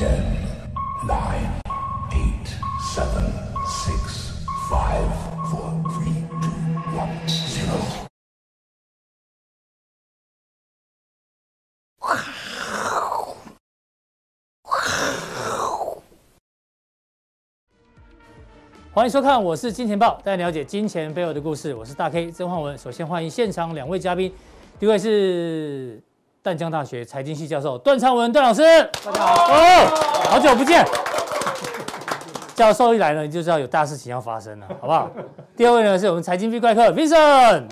Ten, nine, eight, seven, six, five, four, three, two, one, zero. 欢迎收看，我是金钱爆，带你了解金钱背后的故事。我是大 K 曾焕文。首先欢迎现场两位嘉宾，第一位是淡江大学财经系教授段昌文段老师，大家好，哦，好久不见。教授一来呢，你就知道有大事情要发生了，好不好？第二位呢，是我们财经 V 怪客 Vincent。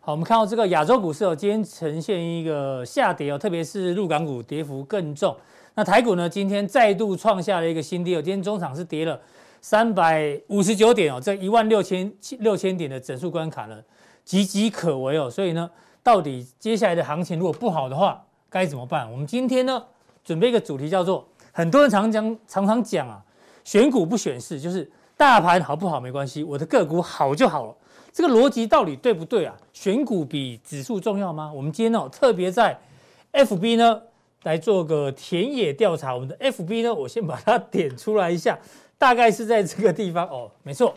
好，我们看到这个亚洲股市哦，今天呈现一个下跌哦，特别是陆港股跌幅更重。那台股呢？今天再度创下了一个新低哦。今天中场是跌了三百五十九点哦，这一万六千六千点的整数关卡呢，岌岌可危哦。所以呢，到底接下来的行情如果不好的话，该怎么办？我们今天呢，准备一个主题叫做，很多人常讲常常讲啊，选股不选市，就是大盘好不好没关系，我的个股好就好了。这个逻辑到底对不对啊？选股比指数重要吗？我们今天呢，特别在 FB 呢。来做个田野调查，我们的 FB 呢，我先把它点出来一下，大概是在这个地方哦，没错，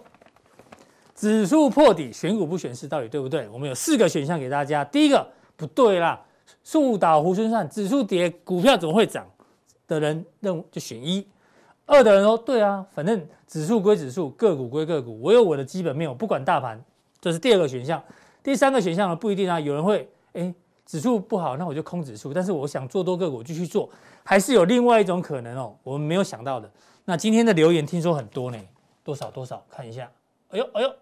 指数破底，选股不选市，到底对不对？我们有四个选项给大家，第一个不对啦，树倒猢狲散，指数跌，股票怎么会涨？的人认为就选一，二的人说对啊，反正指数归指数，个股归个股，我有我的基本面，我不管大盘，这是第二个选项，第三个选项呢不一定啊，有人会哎。指数不好，那我就空指数。但是我想做多个股，继续做，还是有另外一种可能哦，我们没有想到的。那今天的留言听说很多呢，多少多少？看一下，哎呦哎呦，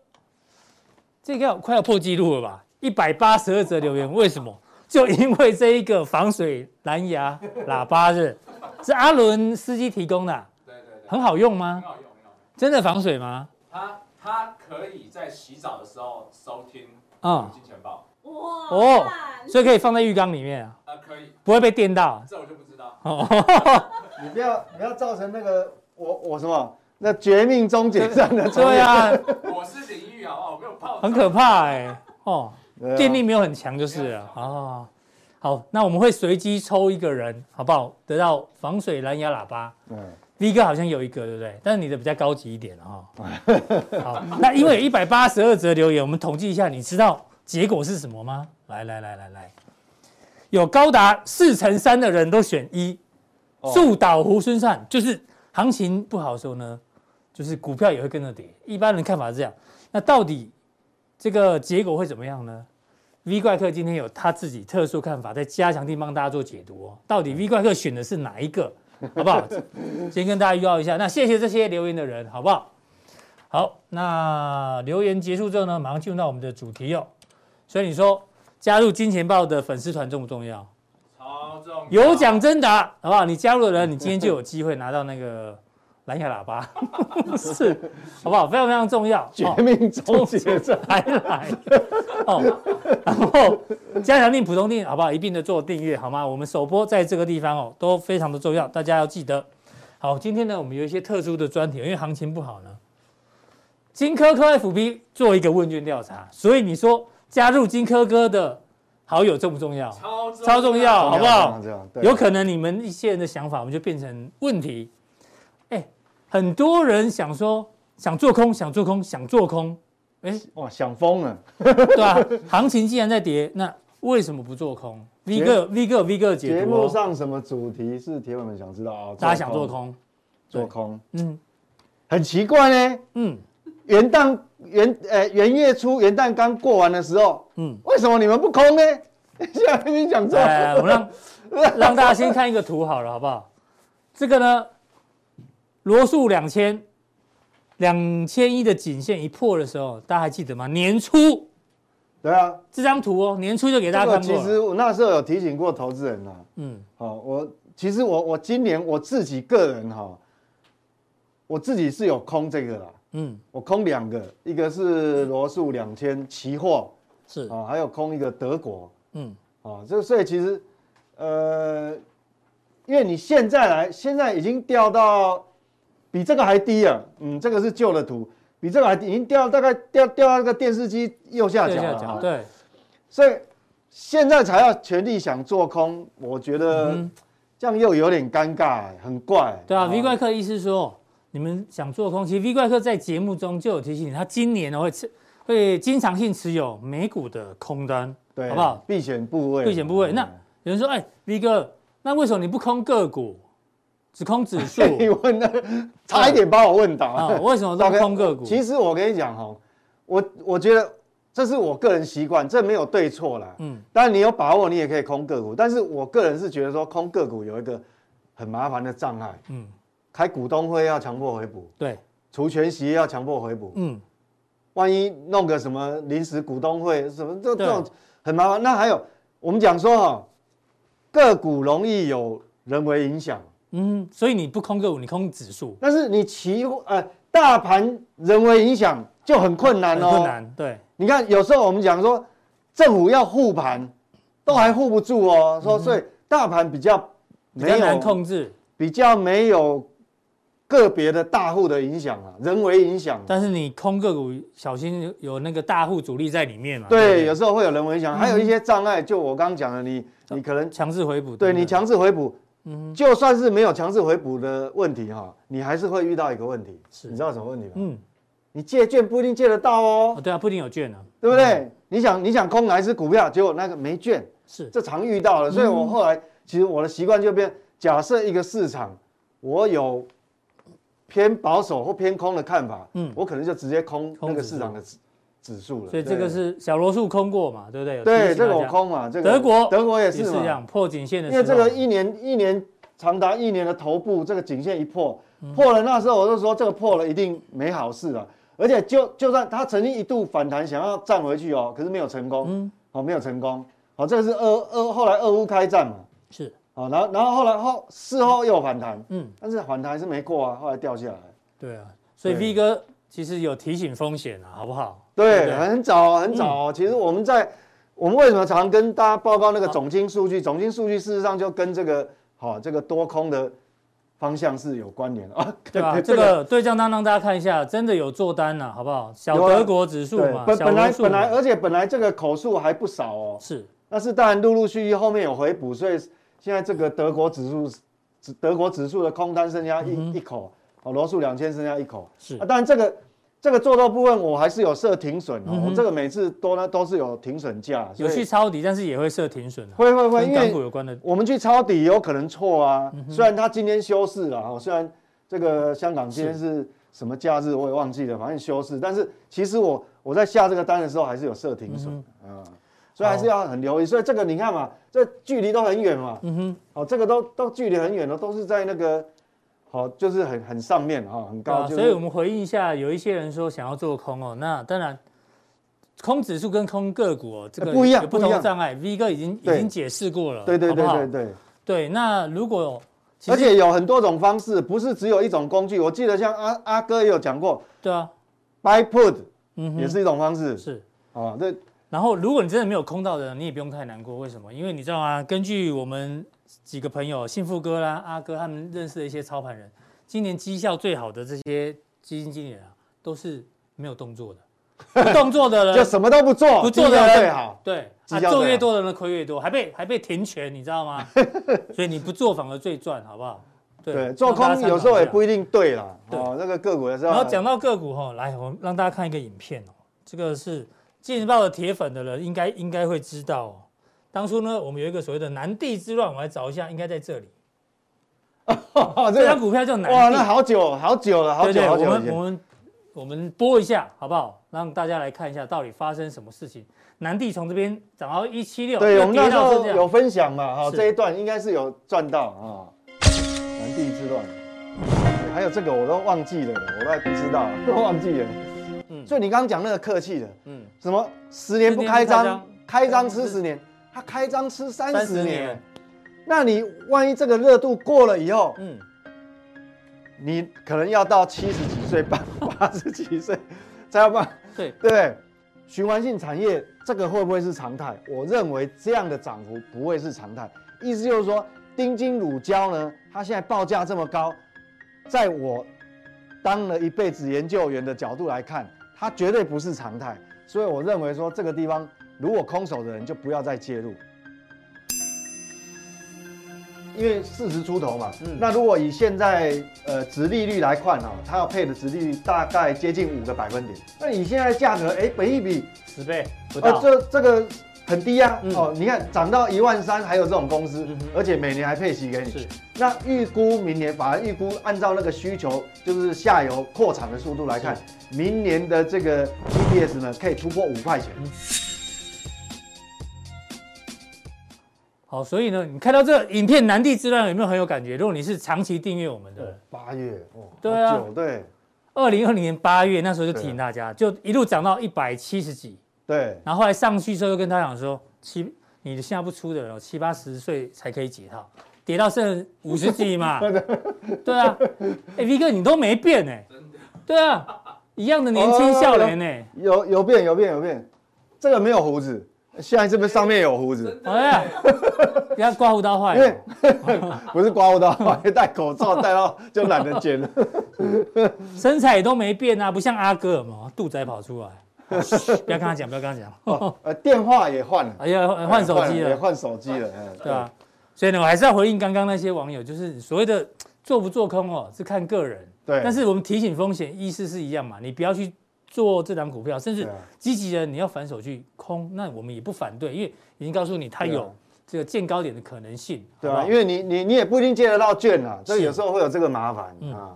这个要快要破纪录了吧？一百八十二则留言，为什么？就因为这一个防水蓝牙喇叭是，是阿伦司机提供的，对对对，很好用吗？很好用，很好用。真的防水吗？它它可以在洗澡的时候收听啊，金钱豹。哇哦，所以可以放在浴缸里面啊？啊，可以，不会被电到。这我就不知道。哦 你不要，不要造成那个我我什么那绝命终结战的。对啊，我是领域好不好？我没有泡。很可怕哎，哦，电力没有很强就是了。哦，好，那我们会随机抽一个人，好不好？得到防水蓝牙喇叭。嗯，V 哥好像有一个，对不对？但是你的比较高级一点哈。好，那因为有一百八十二则留言，我们统计一下，你知道？结果是什么吗？来来来来来，有高达四成三的人都选一，树倒猢狲散，就是行情不好的时候呢，就是股票也会跟着跌。一般人看法是这样，那到底这个结果会怎么样呢？V 怪客今天有他自己特殊看法，在加强地帮大家做解读哦。到底 V 怪客选的是哪一个？好不好？先跟大家预告一下。那谢谢这些留言的人，好不好？好，那留言结束之后呢，马上进入到我们的主题哦。所以你说加入金钱豹的粉丝团重不重要？超重要，有奖征答，好不好？你加入的人，你今天就有机会拿到那个蓝牙喇叭，是，好不好？非常非常重要，绝命终结者还来哦。然后加强定、普通定，好不好？一并的做订阅，好吗？我们首播在这个地方哦，都非常的重要，大家要记得。好，今天呢，我们有一些特殊的专题，因为行情不好呢，金科科 FB 做一个问卷调查，所以你说。加入金科哥的好友重不重要？超超重要，好不好？有可能你们一些人的想法，我们就变成问题。哎，很多人想说想做空，想做空，想做空，哎，哇，想疯了，对吧？行情既然在跌，那为什么不做空？V 哥，V 哥，V 哥，节目上什么主题是铁粉们想知道啊？大家想做空，做空，嗯，很奇怪呢，嗯。元旦元呃元月初元旦刚过完的时候，嗯，为什么你们不空呢？现在跟你讲错。哎，我们让让大家先看一个图好了，好不好？这个呢，罗素两千两千一的颈线一破的时候，大家还记得吗？年初，对啊，这张图哦，年初就给大家看过。其实我那时候有提醒过投资人呐，嗯，好，我其实我我今年我自己个人哈，我自己是有空这个啦。嗯，我空两个，一个是罗素两千期货，是。啊，还有空一个德国，嗯，啊，这个所以其实，呃，因为你现在来，现在已经掉到比这个还低啊，嗯，这个是旧的图，比这个还低，已经掉大概掉掉到那个电视机右下角了，对，所以现在才要全力想做空，我觉得这样又有点尴尬，很怪。对啊，V 怪客意思说，你们想做空，其实 V 怪客在节目中就有提醒你，他今年呢会持会经常性持有美股的空单，对，好不好？避险部位，避险部位。那有人说，哎，V 哥，那为什么你不空个股，只空指数？你问的差一点把我问倒啊！为什么都空个股？其实我跟你讲哈，我我觉得。这是我个人习惯，这没有对错啦。嗯，当然你有把握，你也可以空个股。但是我个人是觉得说，空个股有一个很麻烦的障碍。嗯，开股东会要强迫回补。对，除权息要强迫回补。嗯，万一弄个什么临时股东会，什么这这种很麻烦。那还有，我们讲说哈，个股容易有人为影响。嗯，所以你不空个股，你空指数。但是你期呃大盘人为影响就很困难哦。困难，对。你看，有时候我们讲说，政府要护盘，都还护不住哦。说所以大盘比较没有难控制，比较没有个别的大户的影响啊，人为影响。但是你空个股，小心有那个大户主力在里面嘛。对，有时候会有人为影响，还有一些障碍。就我刚刚讲的，你你可能强制回补，对你强制回补，嗯，就算是没有强制回补的问题哈，你还是会遇到一个问题，是你知道什么问题吗？嗯。你借券不一定借得到哦。对啊，不一定有券啊，对不对？你想你想空哪一支股票，结果那个没券，是这常遇到的。所以我后来其实我的习惯就变，假设一个市场我有偏保守或偏空的看法，嗯，我可能就直接空那个市场的指指数了。所以这个是小罗素空过嘛，对不对？对，这个我空嘛，这个德国德国也是嘛，这样破颈线的。因为这个一年一年长达一年的头部，这个颈线一破破了，那时候我就说这个破了一定没好事了。而且就就算他曾经一度反弹，想要站回去哦，可是没有成功，嗯，好，没有成功，好，这个是俄俄后来俄乌开战嘛，是，好，然后然后后来后事后又反弹，嗯，但是反弹还是没过啊，后来掉下来，对啊，所以 V 哥其实有提醒风险啊，好不好？对，很早很早，其实我们在我们为什么常跟大家报告那个总经数据？总经数据事实上就跟这个好这个多空的。方向是有关联 啊，对吧？这个对账单让大家看一下，真的有做单了，好不好？小德国指数嘛，本本来本来，而且本来这个口数还不少哦，是，但是当然陆陆续续后面有回补，所以现在这个德国指数，德国指数的空单剩下一一口，哦，罗素两千剩下一口，是啊，当然这个。这个做多部分我还是有设停损哦，我这个每次多呢都是有停损价，有去抄底，但是也会设停损。会会会，因为港股有关的，我们去抄底有可能错啊。虽然它今天休市了哈，虽然这个香港今天是什么假日我也忘记了，反正休市，但是其实我我在下这个单的时候还是有设停损啊，所以还是要很留意。所以这个你看嘛，这距离都很远嘛，嗯哼，哦，这个都都距离很远了，都是在那个。好，就是很很上面哈，很高。所以我们回应一下，有一些人说想要做空哦，那当然，空指数跟空个股哦，这个不一样，不同的障碍。V 哥已经已经解释过了，对对对对对对。那如果而且有很多种方式，不是只有一种工具。我记得像阿阿哥也有讲过，对啊，Buy Put，嗯，也是一种方式。是啊，对。然后如果你真的没有空到的人，你也不用太难过。为什么？因为你知道吗？根据我们。几个朋友，幸福哥啦、阿哥他们认识的一些操盘人，今年绩效最好的这些基金经理人啊，都是没有动作的，不动作的人 就什么都不做，不做的人最好，对，啊，做越多的人亏越多，还被还被停权，你知道吗？所以你不做反而最赚，好不好？对，做空有时候也不一定对啦。哦，那个个股也是。然后讲到个股哈，来，我们让大家看一个影片哦，这个是金钱豹的铁粉的人应该应该会知道哦。当初呢，我们有一个所谓的南地之乱，我来找一下，应该在这里。这张股票叫南地。哇，那好久好久了，好久好久。我们我们我们播一下好不好？让大家来看一下到底发生什么事情。南地从这边涨到一七六，对，我们那时候有分享嘛，哈，这一段应该是有赚到啊。南地之乱，还有这个我都忘记了，我都还不知道，都忘记了。嗯，所以你刚刚讲那个客气的，嗯，什么十年不开张，开张吃十年。他开张吃三十年，那你万一这个热度过了以后，嗯，你可能要到七十几岁、八八十几岁才要办，对对不对？循环性产业这个会不会是常态？我认为这样的涨幅不会是常态。意思就是说，丁腈乳胶呢，它现在报价这么高，在我当了一辈子研究员的角度来看，它绝对不是常态。所以我认为说这个地方。如果空手的人就不要再介入。因为四十出头嘛，嗯，那如果以现在呃殖利率来看哈，它要配的殖利率大概接近五个百分点。那你现在价格，哎，本一比十倍不到，呃，这这个很低啊。嗯、哦，你看涨到一万三，还有这种公司，嗯、而且每年还配息给你。是。那预估明年，反而预估按照那个需求，就是下游扩产的速度来看，明年的这个 EPS 呢，可以突破五块钱。嗯好，所以呢，你看到这个影片《南地之乱》有没有很有感觉？如果你是长期订阅我们的，八月哦，对啊，对，二零二零年八月那时候就提醒大家，就一路涨到一百七十几，对，然后后来上去之后又跟他讲说，七，你现在不出的，七八十岁才可以解套，跌到剩五十几嘛，对啊，哎，V 哥你都没变哎，对啊，一样的年轻少年呢，有有变有变有变，这个没有胡子。现在是不是上面有胡子？哎呀，不要刮胡刀坏。因为 不是刮胡刀坏，戴口罩戴到就懒得剪了。身材也都没变啊，不像阿哥嘛，肚子还跑出来。不要跟他讲，不要跟他讲。呃，电话也换了，哎呀，换手机了，也换手机了，对吧？所以呢，我还是要回应刚刚那些网友，就是所谓的做不做空哦，是看个人。对。但是我们提醒风险意思是一样嘛，你不要去。做这档股票，甚至积极的你要反手去空，那我们也不反对，因为已经告诉你它有这个见高点的可能性，对吧？因为你你你也不一定借得到券啊，所以有时候会有这个麻烦啊。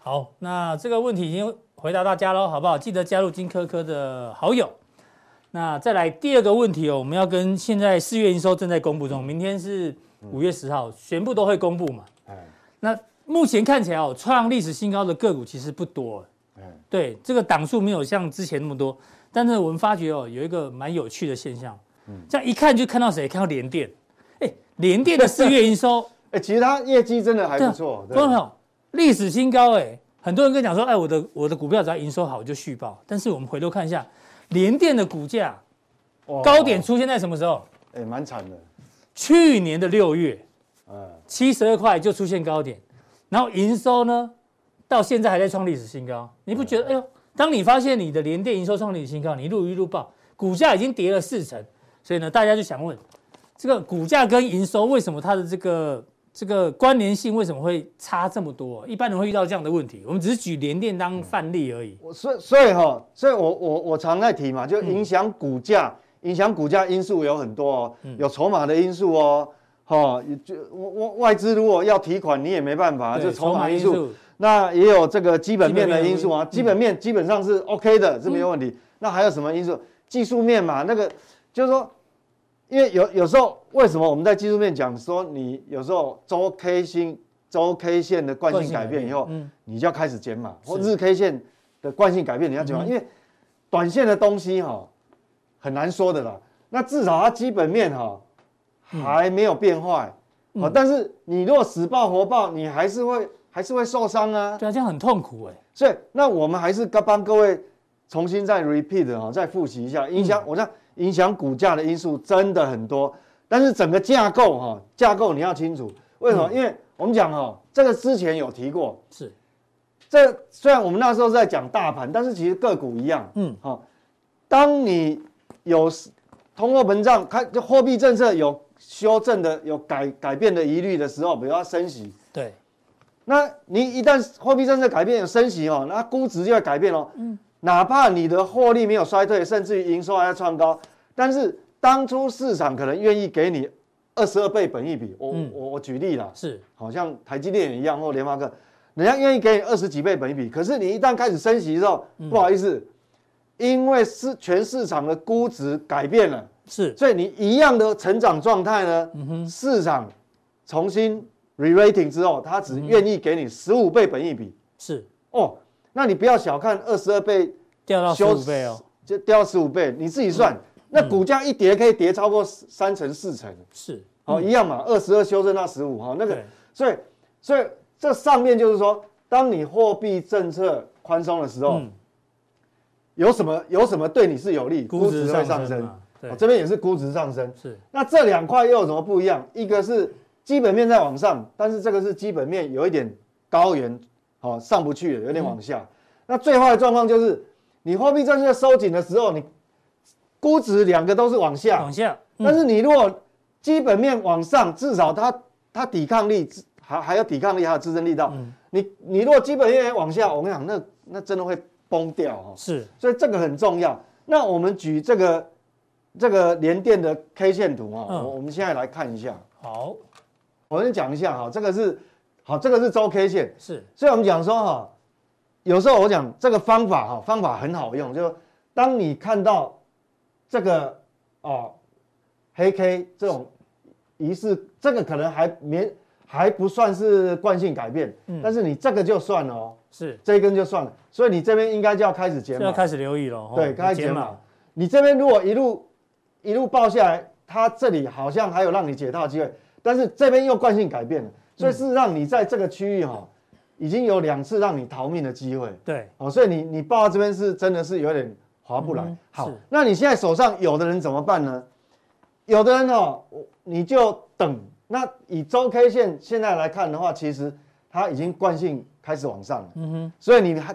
好，那这个问题已经回答大家喽，好不好？记得加入金科科的好友。那再来第二个问题哦，我们要跟现在四月营收正在公布中，明天是五月十号，全部都会公布嘛？那目前看起来哦，创历史新高的个股其实不多。对，这个档数没有像之前那么多，但是我们发觉哦，有一个蛮有趣的现象，嗯，这样一看就看到谁？看到联电，哎，联电的四月营收，哎，其实它业绩真的还不错，观众朋友，历史新高，哎，很多人跟你讲说，哎，我的我的股票只要营收好就续报，但是我们回头看一下，联电的股价高点出现在什么时候？哎，蛮惨的，去年的六月，七十二块就出现高点，然后营收呢？到现在还在创历史新高，你不觉得？哎呦，当你发现你的联电营收创历史新高，你一路一路报，股价已经跌了四成，所以呢，大家就想问，这个股价跟营收为什么它的这个这个关联性为什么会差这么多？一般人会遇到这样的问题，我们只是举联电当范例而已。我所以所以哈，所以我我我常在提嘛，就影响股价，影响股价因素有很多哦，有筹码的因素哦，哈，就外外资如果要提款，你也没办法，就筹码因素。那也有这个基本面的因素啊，基本面基本上是 OK 的，是没有问题。那还有什么因素？技术面嘛，那个就是说，因为有有时候为什么我们在技术面讲说，你有时候周 K 星周 K 线的惯性改变以后，嗯你就要开始减码，或日 K 线的惯性改变你要减码，因为短线的东西哈很难说的啦。那至少它基本面哈还没有变坏，但是你如果死抱活抱，你还是会。还是会受伤啊，对啊，这样很痛苦哎。所以，那我们还是该帮各位重新再 repeat 啊，再复习一下。影响，我讲影响股价的因素真的很多，但是整个架构哈，架构你要清楚。为什么？因为我们讲哈，这个之前有提过，是。这虽然我们那时候在讲大盘，但是其实个股一样，嗯，好。当你有通货膨胀，开就货币政策有修正的、有改改变的疑虑的时候，比如要升息，对。那你一旦货币政策改变有升息哦，那估值就要改变哦。嗯，哪怕你的获利没有衰退，甚至于营收还要创高，但是当初市场可能愿意给你二十二倍本益比，我我我举例啦，是，好像台积电也一样或联发科，人家愿意给你二十几倍本益比，可是你一旦开始升息之后，不好意思，因为是全市场的估值改变了，是，所以你一样的成长状态呢，市场重新。Re-rating 之后，他只愿意给你十五倍本益比，是。哦，那你不要小看二十二倍掉到十五倍哦，就掉到十五倍，你自己算，那股价一跌可以跌超过三成四成，是。哦，一样嘛，二十二修正到十五哈，那个，所以所以这上面就是说，当你货币政策宽松的时候，有什么有什么对你是有利，估值会上升，对，这边也是估值上升，是，那这两块又有什么不一样？一个是。基本面在往上，但是这个是基本面有一点高原，好上不去了，有点往下。嗯、那最坏的状况就是，你货币政策收紧的时候，你估值两个都是往下，往下。嗯、但是你如果基本面往上，至少它它抵抗力还还有抵抗力，还有支撑力道。嗯、你你如果基本面往下，我跟你讲，那那真的会崩掉哈。是，所以这个很重要。那我们举这个这个联电的 K 线图啊，我、嗯、我们现在来看一下。好，我先讲一下哈，这个是好，这个是周 K 线。是，所以我们讲说哈，有时候我讲这个方法哈，方法很好用，就当你看到这个哦。黑 K 这种仪式，这个可能还没还不算是惯性改变，嗯，但是你这个就算了哦，是这一根就算了，所以你这边应该就要开始减码，要开始留意了，对，开始减码。你这边如果一路一路报下来，它这里好像还有让你解套的机会，但是这边又惯性改变了，所以事实上你在这个区域哈，已经有两次让你逃命的机会，对，哦，所以你你报到这边是真的是有点划不来。好，那你现在手上有的人怎么办呢？有的人哦，你就等。那以周 K 线现在来看的话，其实它已经惯性开始往上了。嗯哼。所以你还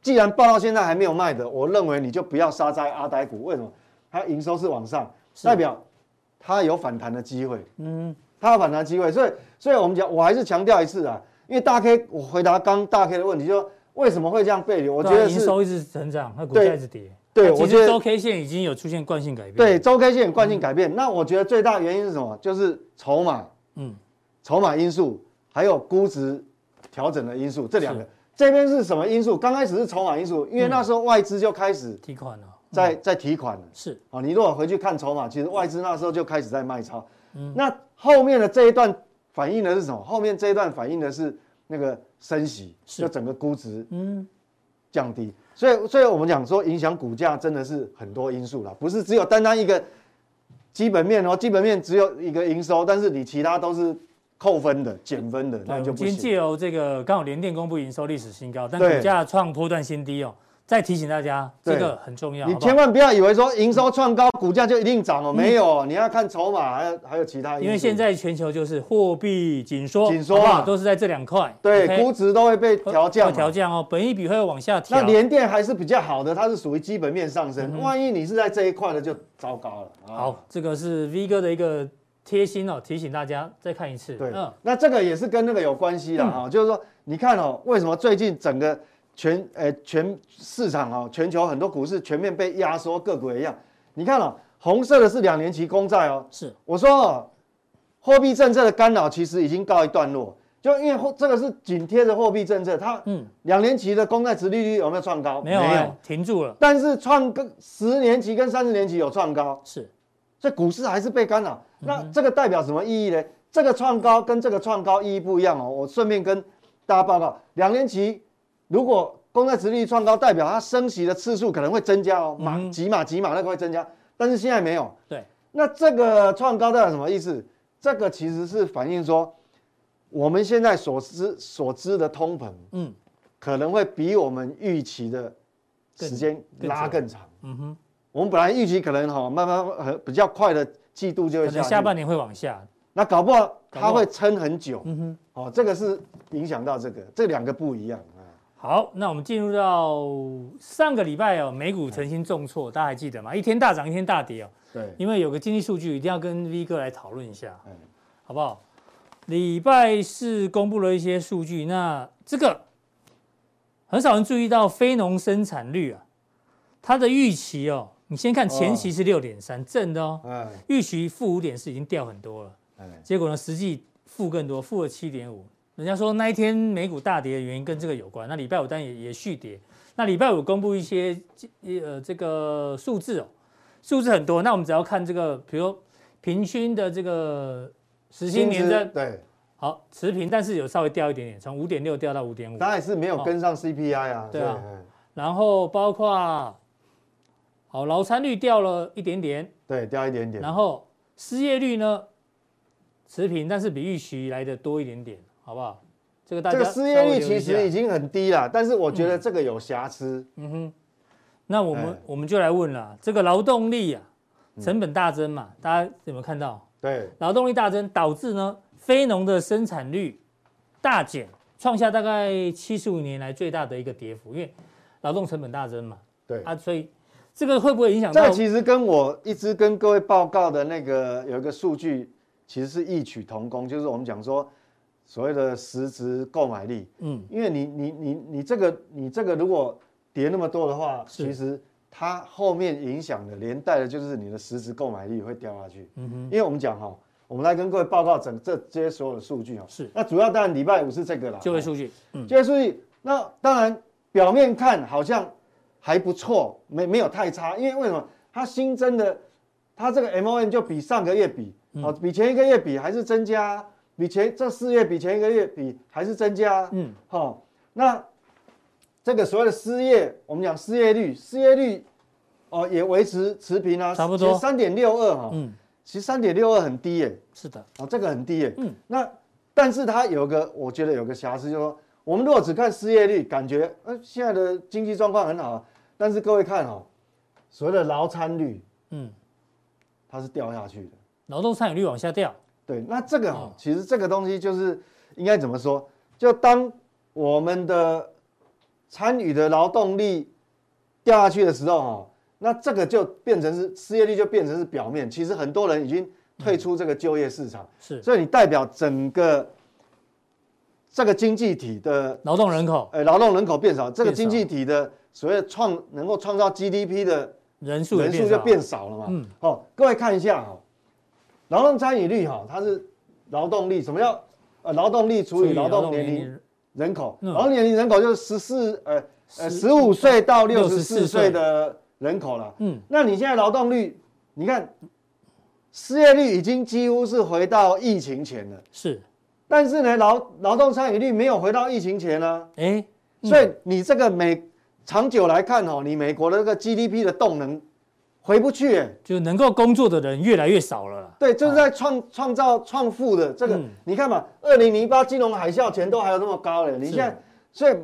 既然报到现在还没有卖的，我认为你就不要杀在阿呆股。为什么？它营收是往上，代表它有反弹的机会。嗯。它有反弹机会，所以所以我们讲，我还是强调一次啊，因为大 K，我回答刚大 K 的问题，就说为什么会这样背离？我觉得是营收一直成长，它股价一直跌。对，我觉得周 K 线已经有出现惯性改变。对，周 K 线惯性改变，那我觉得最大原因是什么？就是筹码，嗯，筹码因素，还有估值调整的因素，这两个。这边是什么因素？刚开始是筹码因素，因为那时候外资就开始提款了，在在提款了。是啊，你如果回去看筹码，其实外资那时候就开始在卖超。嗯，那后面的这一段反映的是什么？后面这一段反映的是那个升息，就整个估值嗯降低。所以，所以我们讲说，影响股价真的是很多因素啦，不是只有单单一个基本面哦，基本面只有一个营收，但是你其他都是扣分的、减分的，那就不行。今天借由这个刚好联电公布营收历史新高，但股价创波段新低哦。再提醒大家，这个很重要。你千万不要以为说营收创高，股价就一定涨哦，没有，你要看筹码，还有还有其他。因为现在全球就是货币紧缩，紧缩啊，都是在这两块。对，估值都会被调降，调降哦，本益比会往下调。那联电还是比较好的，它是属于基本面上升。万一你是在这一块的，就糟糕了。好，这个是 V 哥的一个贴心哦，提醒大家再看一次。对，那这个也是跟那个有关系的啊，就是说，你看哦，为什么最近整个。全诶、欸，全市场啊，全球很多股市全面被压缩，个股也一样。你看哦，红色的是两年期公债哦。是，我说哦，货币政策的干扰其实已经告一段落。就因为这个是紧贴着货币政策，它嗯，两年期的公债殖利率有没有创高？没有，没有，停住了。但是创跟十年期跟三十年期有创高，是，所以股市还是被干扰。那这个代表什么意义呢？这个创高跟这个创高意义不一样哦。我顺便跟大家报告，两年期。如果公债殖利率创高，代表它升息的次数可能会增加哦，码几码几码那个会增加，但是现在没有。对，那这个创高代表什么意思？这个其实是反映说，我们现在所知所知的通膨，嗯，可能会比我们预期的时间拉更长。嗯哼，我们本来预期可能哈慢慢比较快的季度就会下，下半年会往下，那搞不好它会撑很久。嗯哼，哦，这个是影响到这个，这两个不一样。好，那我们进入到上个礼拜哦，美股曾经重挫，大家还记得吗？一天大涨，一天大跌哦。对，因为有个经济数据一定要跟 V 哥来讨论一下，好不好？礼拜四公布了一些数据，那这个很少人注意到非农生产率啊，它的预期哦，你先看前期是六点三，正的哦，嗯预期负五点四已经掉很多了，结果呢，实际负更多，负了七点五。人家说那一天美股大跌的原因跟这个有关，那礼拜五当然也也续跌。那礼拜五公布一些呃这个数字哦，数字很多。那我们只要看这个，比如平均的这个时薪年增，对，好持平，但是有稍微掉一点点，从五点六掉到五点五。当然是没有跟上 CPI 啊。对啊。然后包括好劳参率掉了一点点，对，掉一点点。然后失业率呢持平，但是比预期来的多一点点。好不好？这个大家这个失业率其实已经很低了，但是我觉得这个有瑕疵。嗯，嗯哼，那我们、欸、我们就来问了，这个劳动力啊，成本大增嘛，嗯、大家有没有看到？对，劳动力大增导致呢，非农的生产率大减，创下大概七十五年来最大的一个跌幅，因为劳动成本大增嘛。对啊，所以这个会不会影响到？这其实跟我一直跟各位报告的那个有一个数据，其实是异曲同工，就是我们讲说所谓的实质购买力。嗯，因为你你你你这个你这个如果跌那么多的话，其实它后面影响的连带的就是你的实质购买力会掉下去。嗯哼，因为我们讲哈，我们来跟各位报告整这这些所有的数据啊。是，那主要当然礼拜五是这个啦，就业数据。嗯，就业数据，那当然表面看好像。还不错，没没有太差，因为为什么？它新增的，它这个 M O N 就比上个月比，哦，比前一个月比还是增加，比前这四月比前一个月比还是增加，嗯，好，那这个所谓的失业，我们讲失业率，失业率哦也维持持平啊，差不多。三点六二哈，嗯，其实三点六二很低耶，是的，哦，这个很低耶，嗯，那但是它有个，我觉得有个瑕疵，就是说，我们如果只看失业率，感觉呃现在的经济状况很好。但是各位看哦，所谓的劳参率，嗯，它是掉下去的，劳动参与率往下掉。对，那这个哦，其实这个东西就是应该怎么说？就当我们的参与的劳动力掉下去的时候哦，那这个就变成是失业率就变成是表面，其实很多人已经退出这个就业市场，是，所以你代表整个这个经济体的劳动人口，呃，劳动人口变少，这个经济体的。所谓创能够创造 GDP 的人数人数就变少了嘛？嗯，好，各位看一下哈，劳动参与率哈，它是劳动力，什么叫呃劳动力除以劳动年龄人口？劳动年龄人口就是十四呃呃十五岁到六十四岁的人口了。嗯，那你现在劳动率，你看失业率已经几乎是回到疫情前了。是，但是呢，劳劳动参与率没有回到疫情前呢。哎，所以你这个美长久来看哦，你美国的这个 GDP 的动能回不去，哎，就能够工作的人越来越少了。对，就是在创创造创富的这个，你看嘛，二零零八金融海啸前都还有那么高嘞，你现在，所以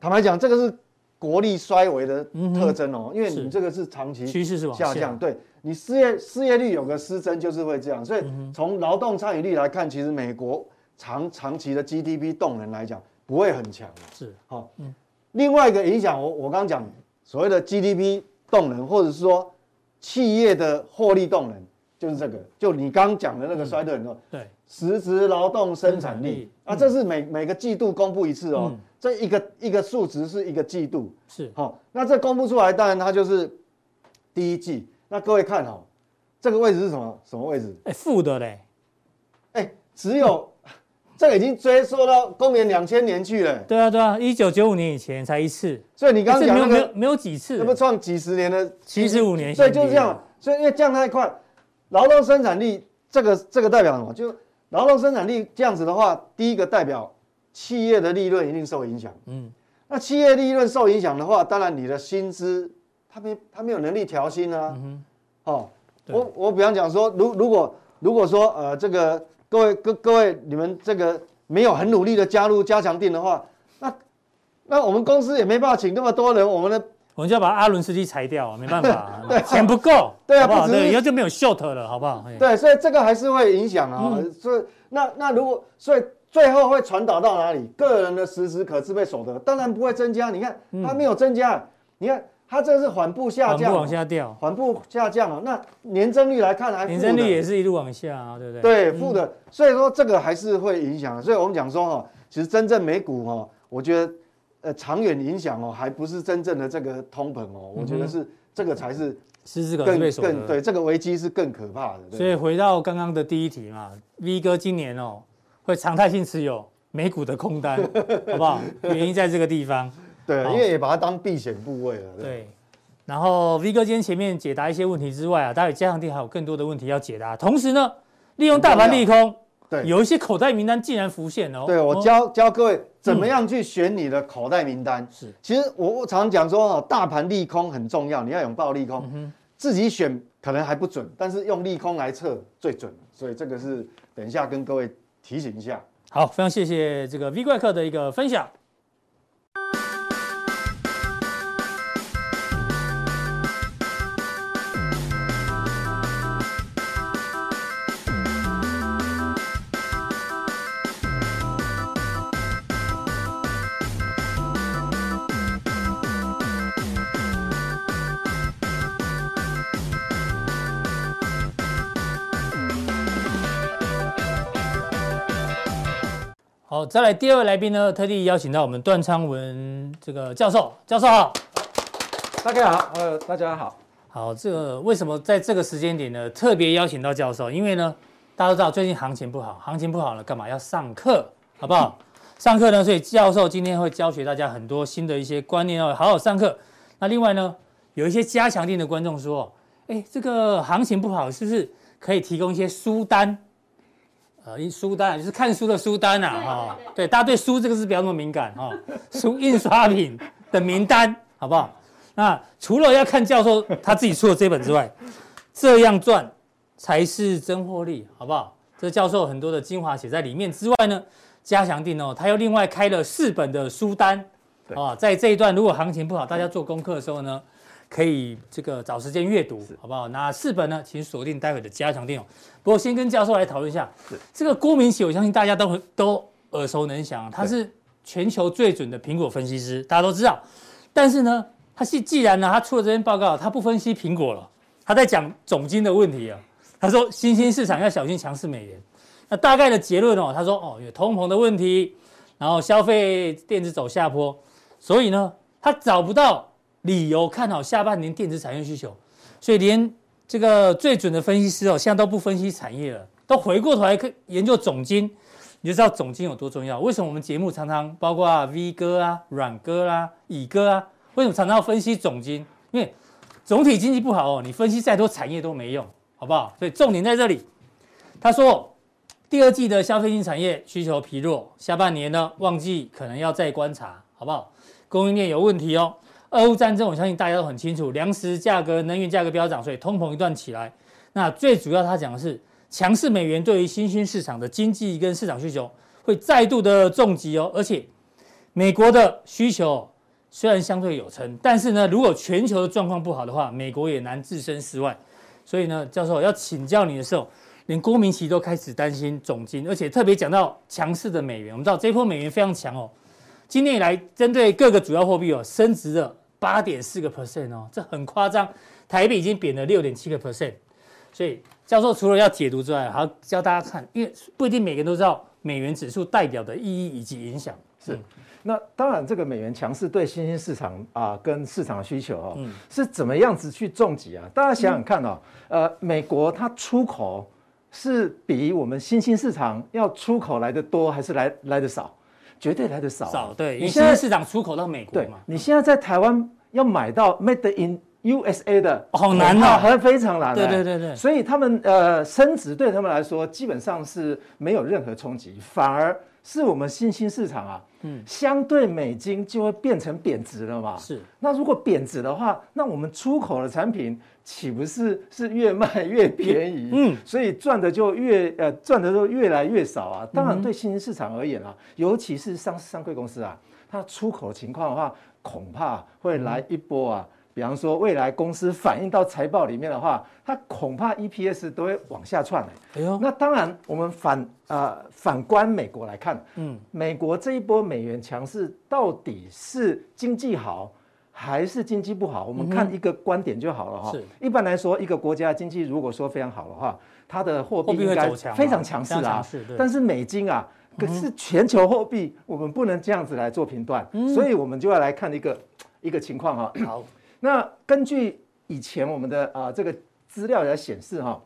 坦白讲，这个是国力衰微的特征哦，因为你这个是长期趋势是下。降，对你失业失业率有个失真就是会这样，所以从劳动参与率来看，其实美国长长期的 GDP 动能来讲不会很强，是。好，嗯。另外一个影响，我我刚刚讲所谓的 GDP 动能，或者是说企业的获利动能，就是这个，就你刚刚讲的那个衰退很多。对，实质劳动生产力啊，这是每每个季度公布一次哦，这一个一个数值是一个季度。是，好，那这公布出来，当然它就是第一季。那各位看哈，这个位置是什么什么位置？哎，负的嘞，哎，只有。这个已经追溯到公元两千年去了。对啊，对啊，一九九五年以前才一次。所以你刚刚讲那个没有没有几次，那不创几十年的七十五年。所以就是这样，所以因为降太快，劳动生产力这个这个代表什么？就劳动生产力这样子的话，第一个代表企业的利润一定受影响。嗯，那企业利润受影响的话，当然你的薪资，他没他没有能力调薪啊。嗯哼，哦，我我比方讲说，如如果如果说呃这个。各位各各位，你们这个没有很努力的加入加强定的话，那那我们公司也没办法请那么多人，我们的我们就要把阿伦斯基裁掉，没办法，对，钱不够，对啊，不好，对，以后就没有 short 了，好不好？对，所以这个还是会影响啊，所以那那如果所以最后会传导到哪里？个人的实时可支配所得当然不会增加，你看它没有增加，你看。它这是缓步下降，缓步往下掉，缓步下降啊。那年增率来看还年增率也是一路往下啊，对不对？对，负的。所以说这个还是会影响。所以我们讲说哈，其实真正美股哈，我觉得呃长远影响哦，还不是真正的这个通膨哦，我觉得是这个才是实质可支配所得。对，这个危机是更可怕的。所以回到刚刚的第一题嘛，V 哥今年哦会常态性持有美股的空单，好不好？原因在这个地方。对，因为也把它当避险部位了。对，然后 V 哥今天前面解答一些问题之外啊，待会加强錠还有更多的问题要解答。同时呢，利用大盘利空，对，有一些口袋名单竟然浮现哦。对，我教教各位怎么样去选你的口袋名单。是，其实我我常常讲说哦，大盘利空很重要，你要拥抱利空，自己选可能还不准，但是用利空来测最准。所以这个是等一下跟各位提醒一下。好，非常谢谢这个 V 怪客的一个分享。好，再来第二位来宾呢，特地邀请到我们段昌文这个教授，教授好，大家好，呃，大家好，好，这个为什么在这个时间点呢，特别邀请到教授？因为呢，大家都知道最近行情不好，行情不好了，干嘛要上课，好不好？上课呢，所以教授今天会教学大家很多新的一些观念哦，好好上课。那另外呢，有一些加强錠的观众说，哎，这个行情不好，是不是可以提供一些书单？呃，书单就是看书的书单呐，哈，对，大家对书这个字不要那么敏感哈，书印刷品的名单，好不好？那除了要看教授他自己出的这本之外，这样赚才是真获利，好不好？这教授很多的精华写在里面之外呢，加强定哦，他又另外开了四本的书单，啊，在这一段如果行情不好，大家做功课的时候呢。可以这个找时间阅读，好不好？那四本呢，请锁定待会的加强錠。不过先跟教授来讨论一下，这个郭明錤，我相信大家都都耳熟能详，他是全球最准的苹果分析师，大家都知道。但是呢，他是既然呢，他出了这篇报告，他不分析苹果了，他在讲总经的问题啊。他说新兴市场要小心强势美元。那大概的结论哦，他说哦，有通膨的问题，然后消费电子走下坡，所以呢，他找不到。理由看好下半年电子产业需求，所以连这个最准的分析师哦，现在都不分析产业了，都回过头来研究总经，你就知道总经有多重要。为什么我们节目常常包括 V 哥啊、阮哥啦、啊、乙哥啊，为什么常常要分析总经？因为总体经济不好哦，你分析再多产业都没用，好不好？所以重点在这里。他说，第二季的消费性产业需求疲弱，下半年呢旺季可能要再观察，好不好？供应链有问题哦。俄乌战争，我相信大家都很清楚，粮食价格、能源价格飙涨，所以通膨一段起来。那最主要，他讲的是强势美元对于新兴市场的经济跟市场需求会再度的重击哦。而且，美国的需求虽然相对有撑，但是呢，如果全球的状况不好的话，美国也难置身事外。所以呢，教授要请教你的时候，连郭明奇都开始担心总经，而且特别讲到强势的美元。我们知道这波美元非常强哦。今年以来，针对各个主要货币哦，升值了八点四个 percent 哦，这很夸张。台币已经贬了六点七个 percent，所以教授除了要解读之外，还要教大家看，因为不一定每个人都知道美元指数代表的意义以及影响。是，嗯、那当然这个美元强势对新兴市场啊跟市场的需求哦，嗯、是怎么样子去重击啊？大家想想看哦，嗯、呃，美国它出口是比我们新兴市场要出口来的多，还是来来的少？绝对来的少，少对。你现在市场出口到美国嘛？你现在在台湾要买到 Made in USA 的，好难啊，还非常难。对对对对。所以他们呃升值对他们来说基本上是没有任何冲击，反而是我们新兴市场啊，嗯，相对美金就会变成贬值了嘛。是。那如果贬值的话，那我们出口的产品。岂不是是越卖越便宜？嗯，所以赚的就越呃赚的就越来越少啊。当然，对新兴市场而言啊，尤其是上市上柜公司啊，它出口情况的话，恐怕会来一波啊。比方说，未来公司反映到财报里面的话，它恐怕 EPS 都会往下窜。哎呦，那当然，我们反啊、呃、反观美国来看，嗯，美国这一波美元强势到底是经济好？还是经济不好，我们看一个观点就好了哈。是，一般来说，一个国家经济如果说非常好的话，它的货币应该非常强势啊。但是美金啊，可是全球货币，我们不能这样子来做评断。所以我们就要来看一个一个情况哈。好，那根据以前我们的啊这个资料来显示哈，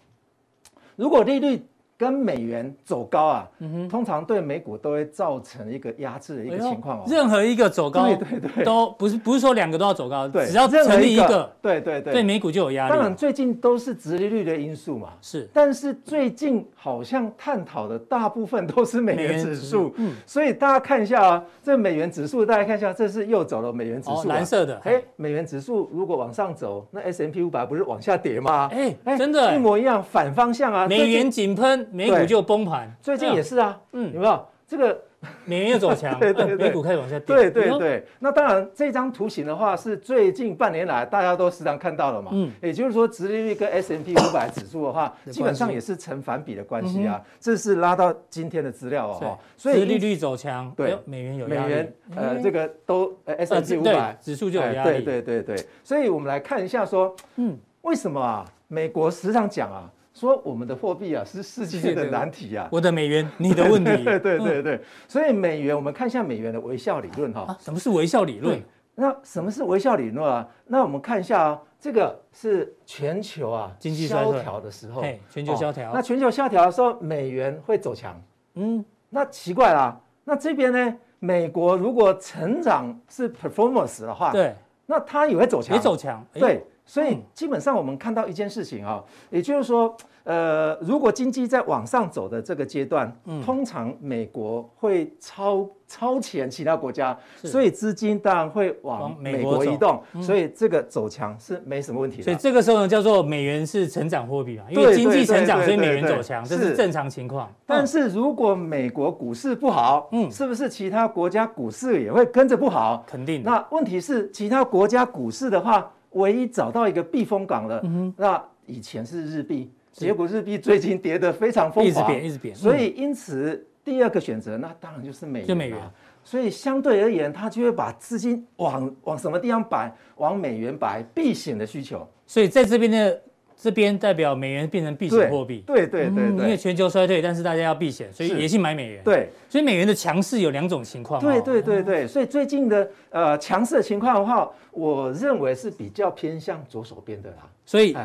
如果利率。跟美元走高啊，通常对美股都会造成一个压制的一个情况哦。任何一个走高，对对对，都不是不是说两个都要走高，对，只要成立一个，对对对，对美股就有压力。当然最近都是殖利率的因素嘛，是。但是最近好像探讨的大部分都是美元指数，嗯，所以大家看一下啊，这美元指数大家看一下，这是又走了美元指数，蓝色的。哎，美元指数如果往上走，那 S M P 五百不是往下跌吗？哎哎，真的，一模一样，反方向啊，美元井喷，美股就崩盘。最近也是啊，嗯，有没有？这个美元又走强，对对对，美股开始往下跌，对对对。那当然，这张图形的话是最近半年来大家都时常看到了嘛，嗯，也就是说，殖利率跟 S M P 五百指数的话，基本上也是成反比的关系啊。这是拉到今天的资料哦，所以殖利率走强，对，美元有压力，美元呃，这个都 S M P 五百指数就有压力，对对对对。所以我们来看一下说，嗯，为什么啊？美国时常讲啊。说我们的货币啊是世界的难题啊，我的美元，你的问题，对对对对，所以美元我们看一下美元的微笑理论哈，什么是微笑理论？那什么是微笑理论啊？那我们看一下啊，这个是全球啊经济萧条的时候，全球萧条，那全球萧条的时候，美元会走强，嗯，那奇怪啦，那这边呢，美国如果成长是 performance 的话，对，那它也会走强，也走强，对。所以基本上我们看到一件事情啊，也就是说，呃，如果经济在往上走的这个阶段，通常美国会超超前其他国家，所以资金当然会往美国移动，所以这个走强是没什么问题的。所以这个时候呢，叫做美元是成长货币嘛，因为经济成长，所以美元走强，这是正常情况。但是如果美国股市不好，嗯，是不是其他国家股市也会跟着不好？肯定。那问题是其他国家股市的话。唯一找到一个避风港了，嗯、那以前是日币，是结果日币最近跌得非常疯狂，一直贬，一直贬。所以因此第二个选择，那当然就是美元，就美元。所以相对而言，它就会把资金往往什么地方摆？往美元摆，避险的需求。所以在这边的。这边代表美元变成避险货币，对对对对，因为全球衰退，但是大家要避险，所以也去买美元。对，所以美元的强势有两种情况。对对对对，所以最近的呃强势的情况的话，我认为是比较偏向左手边的啦。所以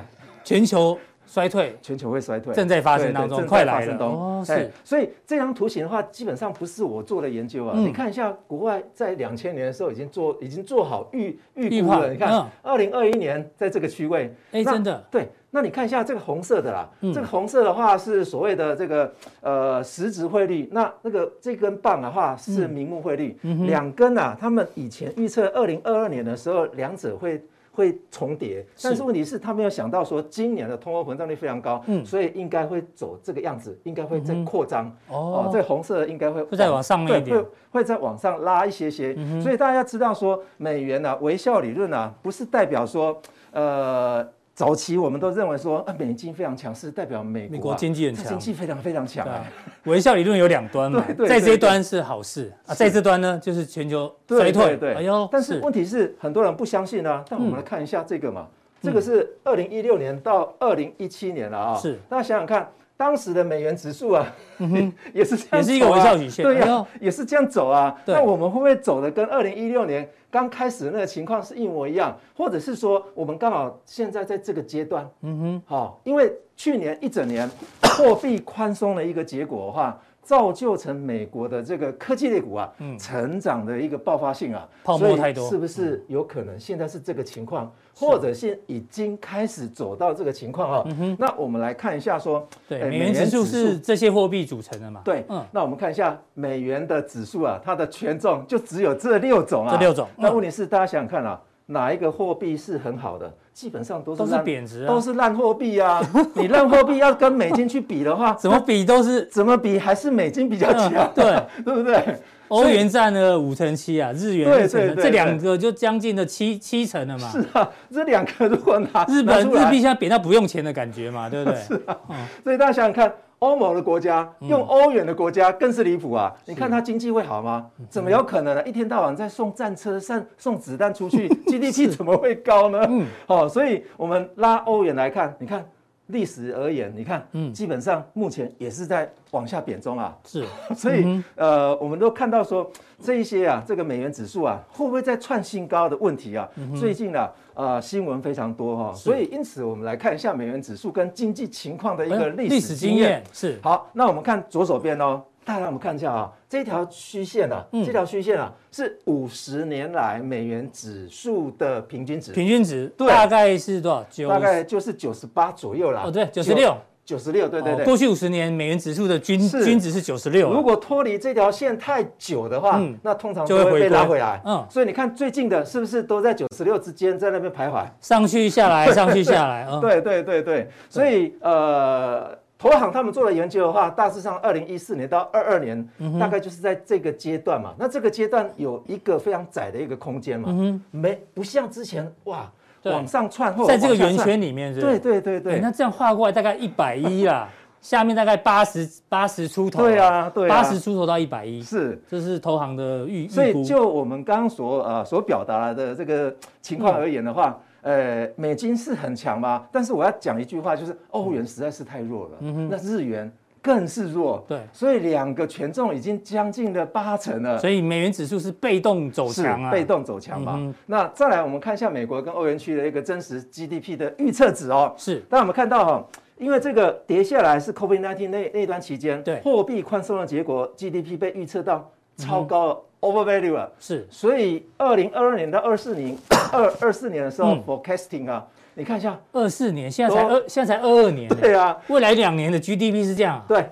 全球衰退，全球会衰退，正在发生当中，快来了。哦，是。所以这张图形的话，基本上不是我做的研究啊。你看一下，国外在两千年的时候已经做已经做好预预估了。你看，二零二一年在这个区位，哎，真的对。那你看一下这个红色的啦，嗯、这个红色的话是所谓的这个呃实质汇率，那那个这根棒的话是名目汇率，嗯、两根啊，他们以前预测二零二二年的时候两者会会重叠，但是问题是他没有想到说今年的通货膨胀率非常高，嗯，所以应该会走这个样子，应该会再扩张，嗯、哦，这个红色的应该会会再往上面一点，会会再往上拉一些些，嗯、所以大家知道说美元啊微笑理论啊不是代表说呃。早期我们都认为说，啊，美金非常强势，代表美国、啊、美国经济很强，经济非常非常强啊。微笑理论有两端嘛，在这一端是好事啊，在这端呢就是全球衰退。对对对，哎呦，但是问题是很多人不相信啊。但我们来看一下这个嘛，这个是二零一六年到二零一七年了啊。是，大家想想看。当时的美元指数啊，也是这样，也是一个微笑曲线，对呀，也是这样走啊。那我们会不会走的跟二零一六年刚开始那个情况是一模一样？或者是说，我们刚好现在在这个阶段，嗯哼，好，因为去年一整年货币宽松的一个结果的话。造就成美国的这个科技类股啊，成长的一个爆发性啊，泡沫太多，是不是有可能现在是这个情况，或者是已经开始走到这个情况啊？那我们来看一下，说，对，美元指数是这些货币组成的嘛？对，嗯，那我们看一下美元的指数啊，它的权重就只有这六种啊，这六种。那问题是，大家想想看啊，哪一个货币是很好的？基本上都是都是贬值，都是烂货币啊！你烂货币要跟美金去比的话，怎么比都是 怎么比还是美金比较强，对对不对？欧元占了五成七啊，日元对对对，这两个就将近了七七成了嘛。是啊，这两个如果拿日本日币现在贬到不用钱的感觉嘛，对不对？是啊，所以大家想想看。欧盟的国家用欧元的国家更是离谱啊！你看它经济会好吗？怎么有可能呢？一天到晚在送战车、送 送子弹出去，GDP 怎么会高呢？嗯，好，所以我们拉欧元来看，你看历史而言，你看，嗯，基本上目前也是在往下贬中啊。是，所以呃，我们都看到说这一些啊，这个美元指数啊，会不会再创新高的问题啊？最近啊。呃，新闻非常多哈，所以因此我们来看一下美元指数跟经济情况的一个历史经验。是好，那我们看左手边哦，大家我们看一下啊，这条虚线啊，这条虚线啊是五十年来美元指数的平均值。平均值对大概是多少？大概就是九十八左右啦。哦，对，九十六。九十六，对对对，过去五十年美元指数的均均值是九十六。如果脱离这条线太久的话，那通常就会被拉回来。嗯，所以你看最近的是不是都在九十六之间，在那边徘徊，上去下来，上去下来。对对对对，所以呃，投行他们做的研究的话，大致上二零一四年到二二年，大概就是在这个阶段嘛。那这个阶段有一个非常窄的一个空间嘛，嗯没不像之前哇。往上窜，在这个圆圈里面是，对对对对。那这样画过来大概一百一啦，下面大概八十八十出头。对啊，对，八十出头到一百一。是，这是投行的预预。所以就我们刚刚所呃所表达的这个情况而言的话，呃，美金是很强吗？但是我要讲一句话，就是欧元实在是太弱了，嗯、那日元更是弱。对，所以两个权重已经将近了八成了。所以美元指数是被动走强啊，被动走强嘛。嗯、那再来，我们看一下美国跟欧元区的一个真实 GDP 的预测值哦。是，当我们看到哈，因为这个跌下来是 COVID-19 那那段期间，对，货币宽松的结果，GDP 被预测到超高。嗯 Overvalue 了，是，所以二零二二年到二四年，二二四年的时候、嗯、，forecasting 啊，你看一下，二四年现在才二，现在才二二年，对啊，未来两年的 GDP 是这样，对，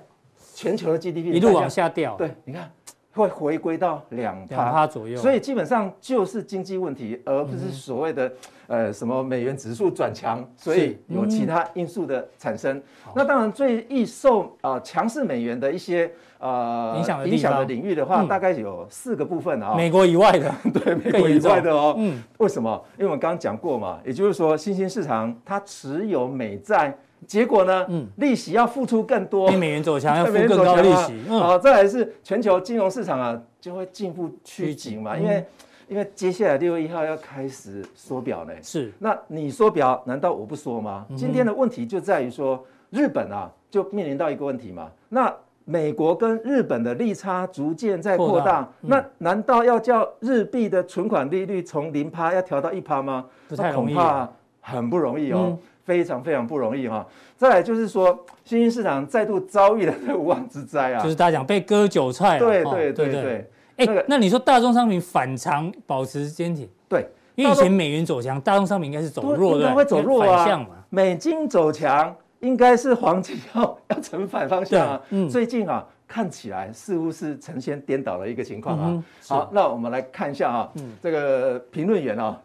全球的 GDP 一路往下掉，对，你看会回归到两两趴左右，所以基本上就是经济问题，而不是所谓的、嗯、呃什么美元指数转强，所以有其他因素的产生。那当然最易受啊强势美元的一些。呃，影响的影响的领域的话，大概有四个部分啊。美国以外的，对，美国以外的哦。嗯，为什么？因为我们刚刚讲过嘛，也就是说，新兴市场它持有美债，结果呢，嗯，利息要付出更多，美元走强 要付更高利息。好，再来是全球金融市场啊，就会进一步趋紧嘛，因为因为接下来六月一号要开始缩表呢。是，那你缩表，难道我不缩吗？今天的问题就在于说，日本啊，就面临到一个问题嘛，那。美国跟日本的利差逐渐在扩大，嗯、那难道要叫日币的存款利率从零趴要调到一趴吗？不太容易，恐怕很不容易哦，嗯、非常非常不容易哈、哦。再来就是说，新兴市场再度遭遇了这个无妄之灾啊，就是大家讲被割韭菜。对对对对，哎、那你说大宗商品反常保持坚挺，对，因为以前美元走强，大宗商品应该是走弱的，应该会走弱啊，向嘛，美金走强。应该是黄金要 要成反方向啊，嗯、最近啊看起来似乎是呈现颠倒的一个情况啊。嗯、好，那我们来看一下啊，嗯、这个评论员啊，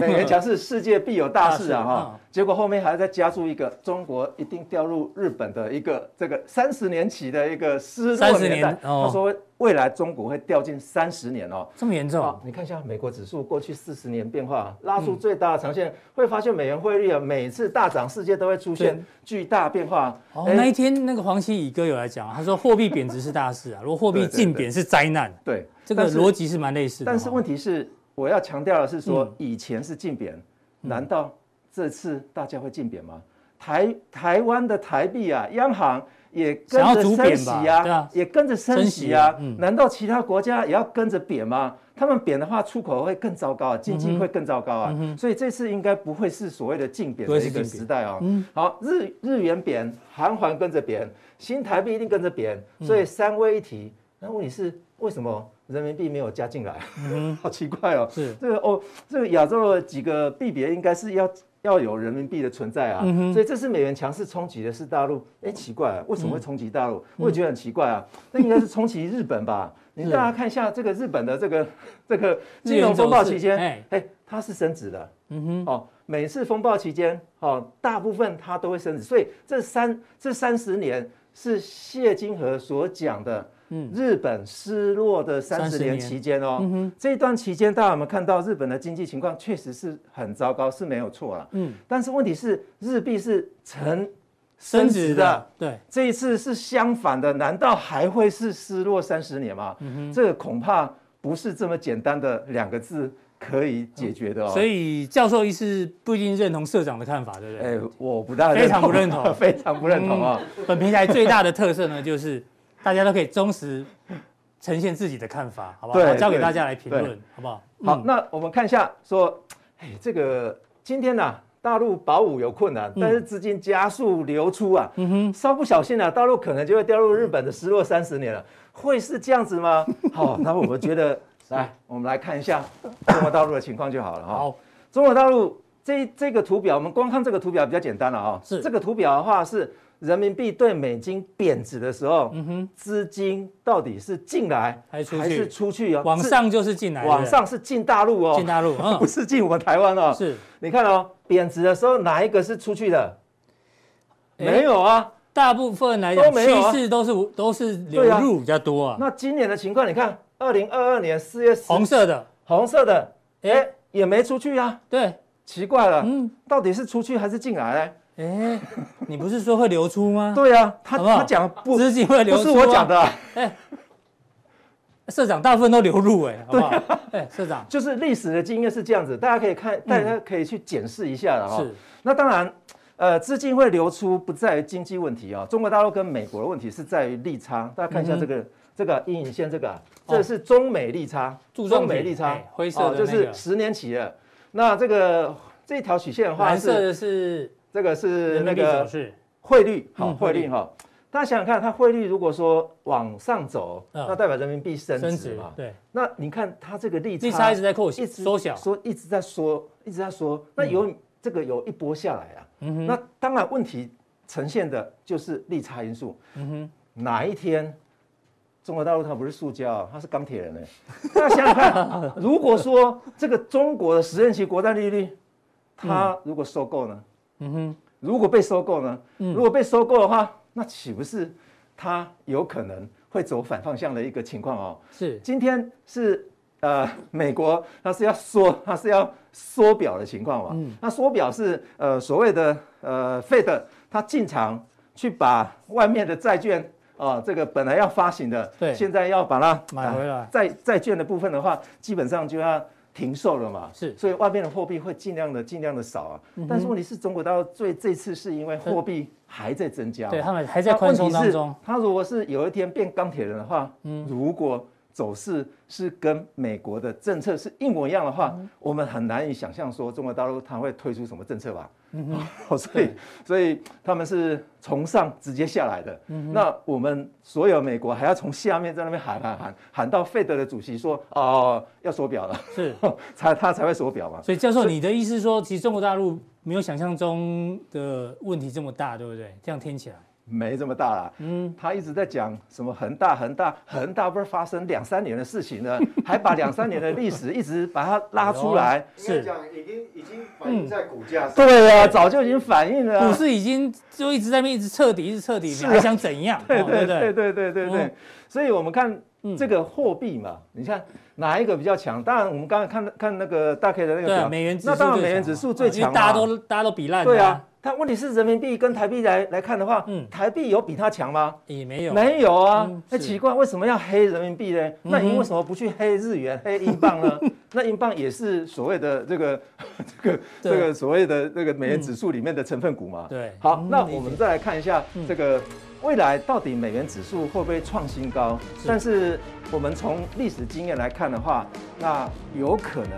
美元强势世界必有大事啊哈，结果后面还在加注一个中国一定掉入日本的一个这个三十年起的一个失落年代，他说。未来中国会掉进三十年哦，这么严重？你看一下美国指数过去四十年变化，拉出最大的长线，会发现美元汇率啊，每次大涨，世界都会出现巨大变化。哦，那一天那个黄西乙哥有来讲，他说货币贬值是大事啊，如果货币净贬是灾难。对，这个逻辑是蛮类似的。但是问题是，我要强调的是说，以前是净贬，难道这次大家会净贬吗？台台湾的台币啊，央行。也跟着升息啊，也跟着升息啊。难道其他国家也要跟着贬吗？他们贬的话，出口会更糟糕啊，经济会更糟糕啊。所以这次应该不会是所谓的净贬的一个时代啊。好，日日元贬，韩环跟着贬，新台币一定跟着贬。所以三位一体，那问题是为什么人民币没有加进来？好奇怪哦。是这个哦，这个亚洲的几个币别应该是要。要有人民币的存在啊，嗯、所以这次美元强势冲击的是大陆。哎，奇怪啊，为什么会冲击大陆？嗯、我也觉得很奇怪啊。那应该是冲击日本吧？你大家看一下这个日本的这个 这个金融风暴期间，哎，它是升值的。嗯哼，哦，每次风暴期间，哦，大部分它都会升值。所以这三这三十年是谢金河所讲的。嗯，日本失落的三十年期间哦，嗯、这一段期间大家有没有看到日本的经济情况确实是很糟糕，是没有错了。嗯，但是问题是日币是呈升值的，对，这一次是相反的，难道还会是失落三十年吗？这个恐怕不是这么简单的两个字可以解决的哦。所以教授意思不一定认同社长的看法，对不对？哎，我不大非常不认同，非常不认同啊、嗯。本平台最大的特色呢，就是。大家都可以忠实呈现自己的看法，好不好？我，交给大家来评论，好不好？好，嗯、那我们看一下，说，哎，这个今天呢、啊，大陆保五有困难，但是资金加速流出啊，嗯哼，稍不小心呢、啊，大陆可能就会掉入日本的失落三十年了，会是这样子吗？好，那我们觉得，来，我们来看一下中国大陆的情况就好了哈。好，中国大陆这这个图表，我们光看这个图表比较简单了啊。是，这个图表的话是。人民币对美金贬值的时候，嗯哼，资金到底是进来还是出去哦？往上就是进来，往上是进大陆哦，进大陆，不是进我们台湾哦。是，你看哦，贬值的时候哪一个是出去的？没有啊，大部分来讲趋势都是都是流入比较多啊。那今年的情况，你看，二零二二年四月，红色的，红色的，哎，也没出去啊。对，奇怪了，嗯，到底是出去还是进来呢？哎，你不是说会流出吗？对啊，他他讲不，资金会流出，不是我讲的。哎，社长大部分都流入哎，好不好？哎，社长，就是历史的经验是这样子，大家可以看，大家可以去检视一下的哈。是，那当然，呃，资金会流出不在于经济问题啊，中国大陆跟美国的问题是在于利差。大家看一下这个这个阴影线，这个这是中美利差，中美利差，灰色的就是十年期的。那这个这条曲线的话，蓝色的是这个是那个汇率，好，汇率哈。大家想想看，它汇率如果说往上走，那代表人民币升值嘛？对。那你看它这个利差，利差一直在扩，一直缩小，说一直在缩，一直在缩。那有这个有一波下来啊。嗯哼。那当然问题呈现的就是利差因素。嗯哼。哪一天中国大陆它不是塑胶，它是钢铁人呢？大家想想看，如果说这个中国的十年期国债利率，它如果收购呢？嗯哼。如果被收购呢？如果被收购的话。那岂不是它有可能会走反方向的一个情况哦？是，今天是呃美国它是要缩，它是要缩表的情况嘛？嗯，那缩表是呃所谓的呃 Fed 它进场去把外面的债券啊、呃、这个本来要发行的，对，现在要把它买回来。债债券的部分的话，基本上就要。停售了嘛？是，所以外面的货币会尽量的尽量的少啊。嗯、但是问题是中国大陆最这次是因为货币还在增加，对他们还在宽松当中。他如果是有一天变钢铁人的话，嗯，如果走势是跟美国的政策是一模一样的话，嗯、我们很难以想象说中国大陆它会推出什么政策吧？嗯哼，所以所以他们是从上直接下来的。那我们所有美国还要从下面在那边喊喊喊喊到费德的主席说哦要锁表了，是 才他才会锁表嘛。所以教授，你的意思是说，其实中国大陆没有想象中的问题这么大，对不对？这样听起来。没这么大啦，嗯，他一直在讲什么恒大恒大恒大，不是发生两三年的事情呢？还把两三年的历史一直把它拉出来，是讲已经已经反映在股价上，对啊，早就已经反映了，股市已经就一直在那边一直彻底，一直彻底，你还想怎样？对对对对对对对，所以我们看这个货币嘛，你看哪一个比较强？当然我们刚才看看那个大 K 的那个表，美元指数，那当然美元指数最强，大家都大家都比烂，对啊。但问题是人民币跟台币来来看的话，嗯，台币有比它强吗？也没有，没有啊。那奇怪，为什么要黑人民币呢？那您为什么不去黑日元、黑英镑呢？那英镑也是所谓的这个 这个这个所谓的这个美元指数里面的成分股嘛。对。好，那我们再来看一下这个未来到底美元指数会不会创新高？但是我们从历史经验来看的话，那有可能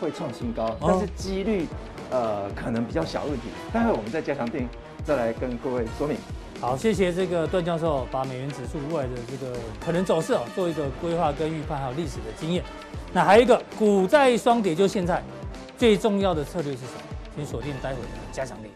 会创新高，但是几率。呃，可能比较小问题，待会我们再加强定再来跟各位说明。好，谢谢这个段教授把美元指数未来的这个可能走势哦，做一个规划跟预判，还有历史的经验。那还有一个股债双跌，就现在最重要的策略是什么？请锁定待会的加强定。